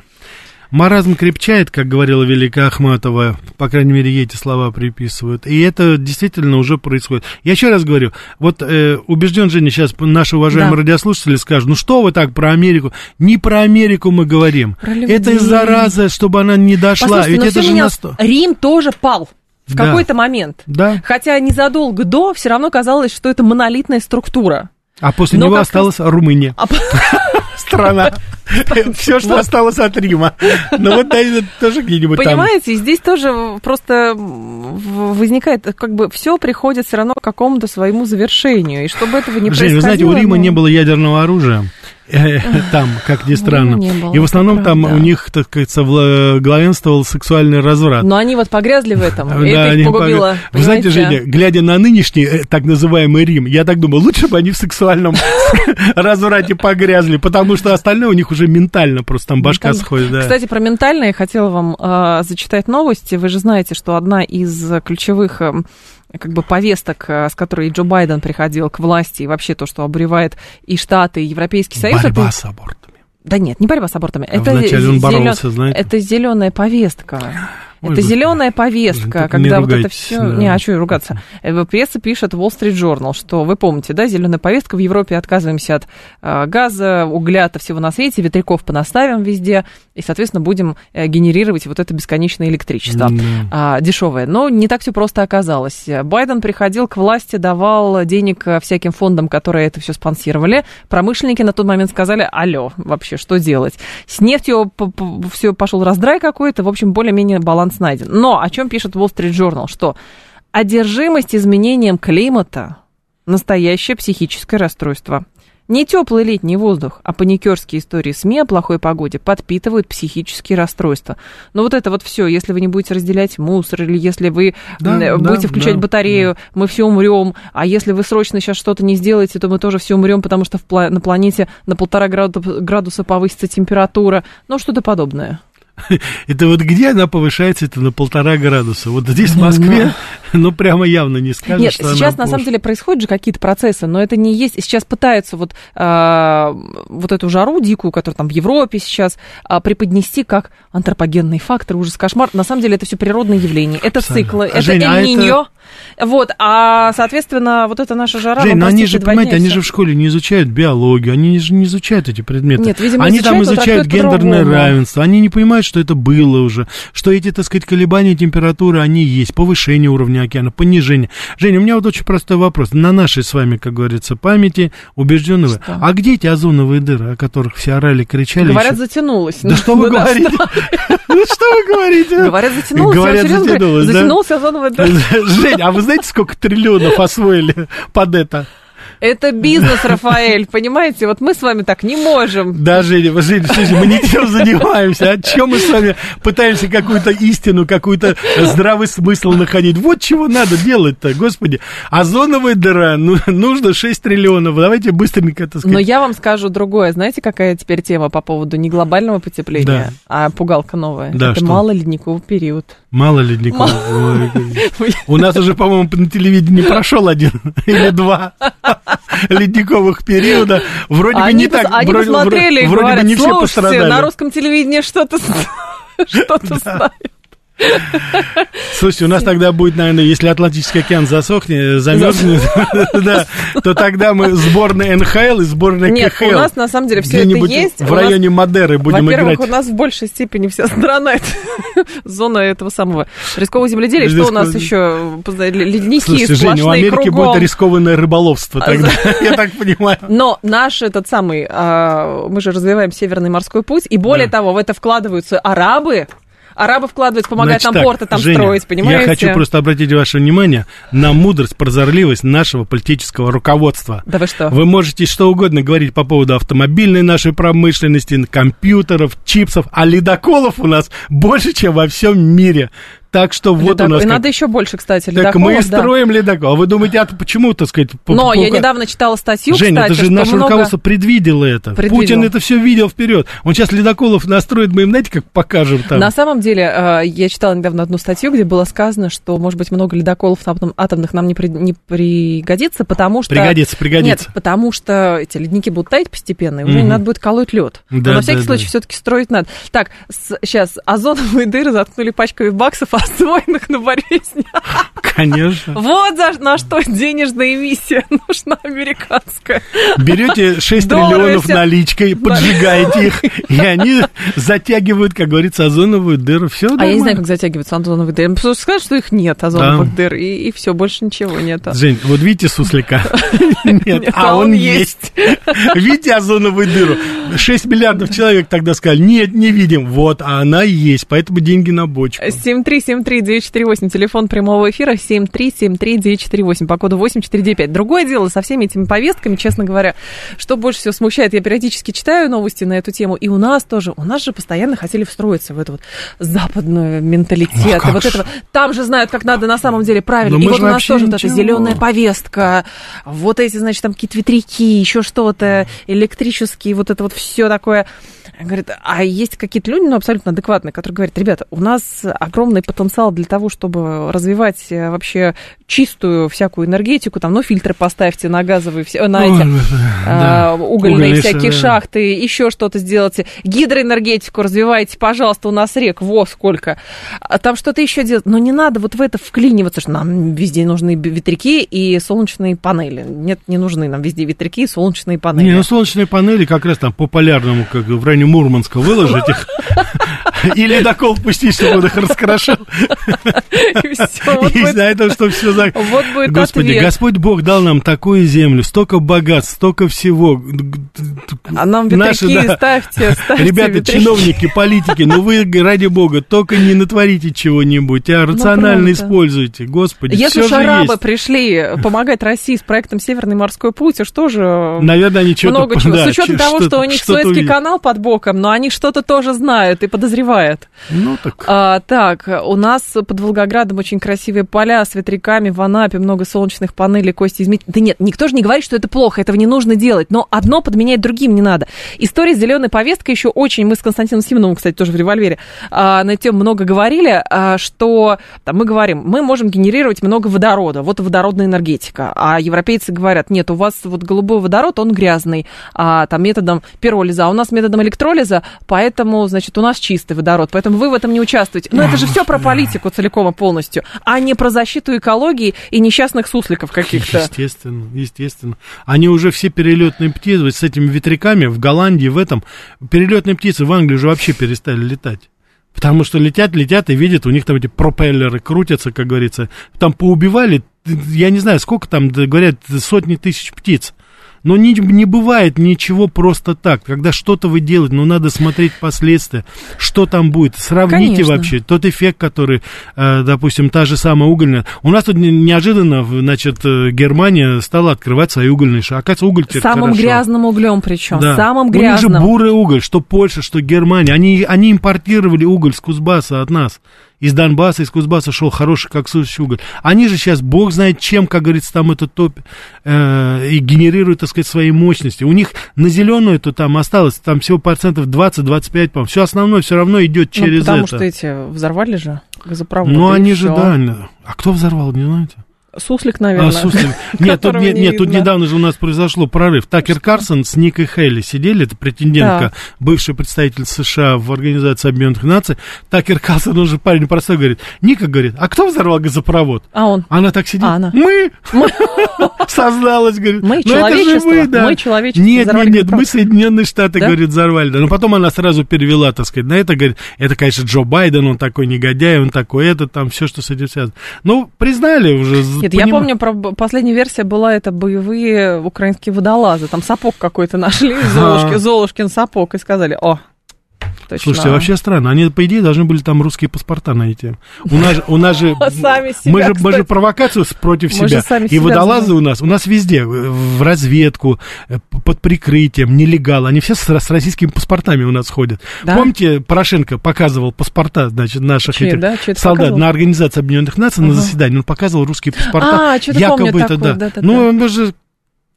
Маразм крепчает, как говорила Великая Ахматова, по крайней мере, ей эти слова приписывают. И это действительно уже происходит. Я еще раз говорю, вот э, убежден, Женя, сейчас наши уважаемые да. радиослушатели скажут, ну что вы так про Америку? Не про Америку мы говорим. Про это из зараза, чтобы она не дошла. Ведь это же на сто...
Рим тоже пал в да. какой-то момент. Да. Хотя незадолго до все равно казалось, что это монолитная структура.
А после Но него осталась раз... Румыния. А... Страна. Все, что осталось от Рима. Ну вот тоже где-нибудь
там. Понимаете, здесь тоже просто возникает, как бы все приходит все равно к какому-то своему завершению. И чтобы этого не происходило...
Жень, вы знаете, у Рима не было ядерного оружия. Э, там, как ни странно. Было, и в основном там у них, так сказать, главенствовал сексуальный разврат.
Но они вот погрязли в этом, и это их погубило.
Вы знаете, Женя, глядя на нынешний э, так называемый Рим, я так думаю, лучше бы они в сексуальном разврате погрязли, потому что остальное у них уже ментально просто там башка сходит.
Кстати, про ментальное я хотела вам а, зачитать новости. Вы же знаете, что одна из ключевых эм, как бы повесток, э, с которой Джо Байден приходил к власти, и вообще то, что обуревает и Штаты, и Европейский Союз.
Борьба это... с абортами.
Да нет, не борьба с абортами.
А это вначале он боролся, зелен... знаете.
Это зеленая повестка. Ой, это зеленая повестка, когда вот это все. Да. Не, а что ругаться? Э, пресса пишет Wall Street Journal, что вы помните, да, зеленая повестка в Европе отказываемся от э, газа, угля, от всего на свете, ветряков понаставим везде, и, соответственно, будем э, генерировать вот это бесконечное электричество да. э, дешевое. Но не так все просто оказалось. Байден приходил к власти, давал денег всяким фондам, которые это все спонсировали. Промышленники на тот момент сказали: алло, вообще, что делать? С нефтью все пошел раздрай какой-то, в общем, более-менее баланс баланс найден. Но о чем пишет Wall Street Journal, что одержимость изменением климата – настоящее психическое расстройство. Не теплый летний воздух, а паникерские истории СМИ о плохой погоде подпитывают психические расстройства. Но вот это вот все, если вы не будете разделять мусор, или если вы да, будете да, включать да, батарею, да. мы все умрем, а если вы срочно сейчас что-то не сделаете, то мы тоже все умрем, потому что на планете на полтора градуса повысится температура, ну что-то подобное.
Это вот где она повышается, это на полтора градуса. Вот здесь, в Москве, ну, прямо явно не скажешь,
Нет, что сейчас, на самом деле, происходят же какие-то процессы, но это не есть... Сейчас пытаются вот, а, вот эту жару дикую, которая там в Европе сейчас, а, преподнести как антропогенный фактор, ужас, кошмар. На самом деле, это все природные явления. Это циклы, это эль-ниньо. Вот, а, соответственно, вот это наша жара...
Жень, но они же, понимаете, они же в школе не изучают биологию, они же не изучают эти предметы. Нет, видимо, они изучают, там изучают гендерное равенство, они не понимают, что это было уже, что эти, так сказать, колебания температуры, они есть, повышение уровня океана, понижение. Женя, у меня вот очень простой вопрос. На нашей с вами, как говорится, памяти убеждены вы. А где эти озоновые дыры, о которых все орали, кричали?
Говорят, еще? затянулось.
Да что вы говорите? Ну что вы говорите?
Говорят, затянулось.
Говорят, затянулось,
Затянулся озоновая дыра.
Жень, а вы знаете, сколько триллионов освоили под это?
Это бизнес, Рафаэль, понимаете? Вот мы с вами так не можем.
Да, Женя, Женя, слушай, мы не тем занимаемся. О чем мы с вами пытаемся какую-то истину, какой-то здравый смысл находить? Вот чего надо делать-то, господи. Озоновая дыра, ну, нужно 6 триллионов. Давайте быстренько это сказать.
Но я вам скажу другое. Знаете, какая теперь тема по поводу не глобального потепления, да. а пугалка новая?
Да,
это
что?
мало ледниковый период.
Мало ледниковый. У нас уже, по-моему, на телевидении прошел один или два ледниковых периода. Вроде бы не так,
они посмотрели
вроде
говорят,
пострадали.
на русском телевидении что-то что-то знают.
Слушайте, у нас тогда будет, наверное, если Атлантический океан засохнет, замерзнет, да, то тогда мы сборная НХЛ и сборная
Нет,
КХЛ.
у нас на самом деле все это есть.
В районе Мадеры будем играть.
Во-первых, у нас в большей степени вся страна это зона этого самого рискового земледелия. Что у нас еще? Ледники
Слушайте, Женя, у Америки будет рискованное рыболовство тогда, я так понимаю.
Но наш этот самый, а, мы же развиваем Северный морской путь, и более того, в это вкладываются арабы, арабы вкладываются, помогают Значит, нам так, порты там Женя, строить, понимаете?
Я хочу просто обратить ваше внимание на мудрость, прозорливость нашего политического руководства.
Да вы что?
Вы можете что угодно говорить по поводу автомобильной нашей промышленности, компьютеров, чипсов, а ледоколов у нас больше, чем во всем мире. Так что вот Ледок... у нас... И
как... надо еще больше, кстати,
ледоколов. Так мы строим да. ледокол. А вы думаете, а почему, так сказать...
Но я недавно читала статью,
Жень,
кстати,
это же наше
много...
руководство предвидело это. Предвидел. Путин это все видел вперед. Он сейчас ледоколов настроит, мы им, знаете, как покажем там.
На самом деле, э, я читала недавно одну статью, где было сказано, что, может быть, много ледоколов атомных нам не, при... не пригодится, потому что...
Пригодится, пригодится.
Нет, потому что эти ледники будут таять постепенно, и уже угу. не надо будет колоть лед. Да, Но на всякий да, случай да. все-таки строить надо. Так, с... сейчас озоновые дыры заткнули пачками баксов, построенных на с
Конечно.
Вот за, на что денежная эмиссия нужна американская.
Берете 6
Доллары
триллионов
все-
наличкой, поджигаете их, и они затягивают, как говорится, озоновую дыру. Все
А я не знаю, как затягиваются озоновые дыры. Потому что сказать, что их нет, озоновых дыр, и, и все, больше ничего нет.
Жень, вот видите суслика? Нет, а он есть. Видите озоновую дыру? 6 миллиардов человек тогда сказали, нет, не видим. Вот, а она есть, поэтому деньги на бочку.
7373948, телефон прямого эфира 7373948, по коду 8495. Другое дело со всеми этими повестками, честно говоря, что больше всего смущает, я периодически читаю новости на эту тему, и у нас тоже, у нас же постоянно хотели встроиться в эту вот западную менталитет,
Ну,
и вот
же?
это вот. там же знают, как надо на самом деле правильно,
Но
и
мы
вот у нас тоже вот эта
ничего.
зеленая повестка, вот эти, значит, там какие-то ветряки, еще что-то, электрические, вот это вот все такое. Говорит, а есть какие-то люди, ну, абсолютно адекватные, которые говорят, ребята, у нас огромный потенциал для того, чтобы развивать э, вообще чистую всякую энергетику, там, ну, фильтры поставьте на газовые, все, на эти,
да.
угольные,
Угольные
всякие
ша-
шахты, еще что-то сделайте. Гидроэнергетику развивайте, пожалуйста, у нас рек, во сколько. А там что-то еще делать. Но не надо вот в это вклиниваться, что нам везде нужны ветряки и солнечные панели. Нет, не нужны нам везде ветряки и солнечные панели.
Не, ну солнечные панели как раз там по полярному, как в районе Мурманска, выложить их. И ледокол пустить, чтобы он их раскрошил.
И вот
И что все за...
Вот будет
Господи. Господь Бог дал нам такую землю, столько богатств, столько всего.
А нам
Наши,
ветряки
да.
ставьте, ставьте
Ребята,
ветряки.
чиновники, политики, ну вы, ради бога, только не натворите чего-нибудь, а рационально
правда.
используйте. Господи,
Если уж
же
арабы пришли помогать России с проектом Северный морской путь, уж тоже
Наверное, они что-то...
много чего.
да,
С учетом того, что у них
что-то
Суэцкий канал под боком, но они что-то тоже знают и подозревают.
Ну так...
А, так, у нас под Волгоградом очень красивые поля с ветряками, в Анапе много солнечных панелей, кости изменить. Да нет, никто же не говорит, что это плохо, этого не нужно делать, но одно подменять другим не надо. История с зеленой повесткой еще очень, мы с Константином Симоновым, кстати, тоже в револьвере, а, на эту тему много говорили, а, что там, мы говорим, мы можем генерировать много водорода, вот водородная энергетика, а европейцы говорят, нет, у вас вот голубой водород, он грязный, а, там методом пиролиза, а у нас методом электролиза, поэтому, значит, у нас чистый водород, поэтому вы в этом не участвуете. Но это же все про политику целиком и полностью, а не про защиту экологии и несчастных сусликов каких-то.
Естественно, естественно. Они уже все перелетные птицы, вот с этими ветряками в Голландии, в этом, перелетные птицы в Англии уже вообще перестали летать. Потому что летят, летят и видят, у них там эти пропеллеры крутятся, как говорится. Там поубивали, я не знаю, сколько там, говорят, сотни тысяч птиц. Но не, не бывает ничего просто так. Когда что-то вы делаете, ну, надо смотреть последствия, что там будет. Сравните
Конечно.
вообще тот эффект, который, э, допустим, та же самая угольная. У нас тут не- неожиданно, значит, э, Германия стала открывать свои угольные шахты. Оказывается, уголь теперь
Самым
хорошо.
грязным углем причем,
Да.
самым
У них же
грязным.
бурый уголь, что Польша, что Германия. Они, они импортировали уголь с Кузбасса от нас. Из Донбасса, из Кузбасса шел хороший, как сущий уголь. Они же сейчас, бог знает чем, как говорится, там это топ, э, и генерируют, так сказать, свои мощности. У них на зеленую это там осталось, там всего процентов 20-25, по-моему. Все основное все равно идет
Ну,
через
потому
это.
что эти взорвали же газопровод.
Ну, они же, да. А кто взорвал, не знаете?
Суслик, наверное.
А, суслик. Нет, тут, нет,
не
нет, тут недавно же у нас произошло прорыв. Такер Карсон с Никой Хейли сидели, это претендентка,
Да.
бывший представитель США в Организации Объединенных Наций. Такер Карсон, он же парень простой, говорит, Ника говорит, а кто взорвал газопровод?
А он?
Она так сидит,
А, она.
мы! Созналась, говорит.
Мы,
«Ну,
человечество,
вы, да».
мы, человечество,
Нет, нет, нет, мы Соединенные Штаты, говорит, взорвали. Но потом она сразу перевела, так сказать, на это, говорит, это, конечно, Джо Байден, он такой негодяй, он такой, это, там, все, что с этим связано. Ну, признали уже.
Нет,
поним-
я помню, про последняя версия была это боевые украинские водолазы. Там сапог какой-то нашли, Золушки, Золушкин сапог, и сказали, о, точно.
Слушайте, вообще странно. Они, по идее, должны были там русские паспорта найти. У нас, у нас же...
Сами себя,
мы, же мы же провокацию против
Мы
себя. И водолазы у нас, у нас везде, в разведку, э, под прикрытием, нелегал. Они все с, с российскими паспортами у нас ходят.
Да?
Помните, Порошенко показывал паспорта, значит, наших
Чьи,
этих
да?
Солдат
показывал?
на Организации Объединенных Наций на
Ага.
заседании. Он показывал русские паспорта.
А, что-то
Якобы
помню
это,
такое,
да.
да-да-да.
Ну, он же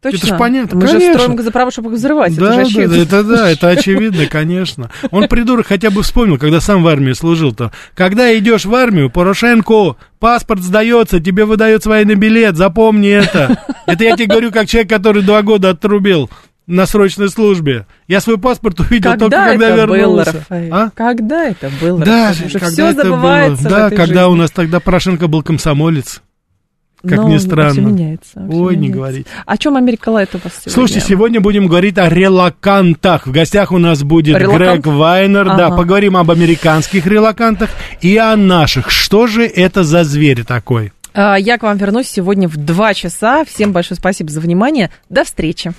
Точно.
это ж понятно,
Мы же
конечно.
строим газопровод, чтобы их взрывать.
да,
это же
да, это да, это очевидно, конечно. Он, придурок, хотя бы вспомнил, когда сам в армии служил-то. Когда идешь в армию, Порошенко, паспорт сдается, тебе выдается военный билет, запомни это. Это я тебе говорю, как человек, который два года отрубил. на срочной службе. Я свой паспорт увидел
когда
только когда
это
вернулся.
Было, Рафаэль?
А?
Когда это было?
Да,
Рафаэль? Уже
когда
все
это
забывается
было. Да, когда
жизни.
у нас тогда Порошенко был комсомолец. Как
Но
ни
Все
странно.
меняется. всё
Ой, не
меняется.
говорите.
О чем Америка Лайт у вас сегодня?
Слушайте, сегодня будем говорить о релакантах. В гостях у нас будет
Релакант?
Грег Вайнер. Да,
Ага.
поговорим об американских релакантах и о наших. Что же это за зверь такой?
А, Я к вам вернусь сегодня в 2 часа. Всем большое спасибо за внимание. До встречи.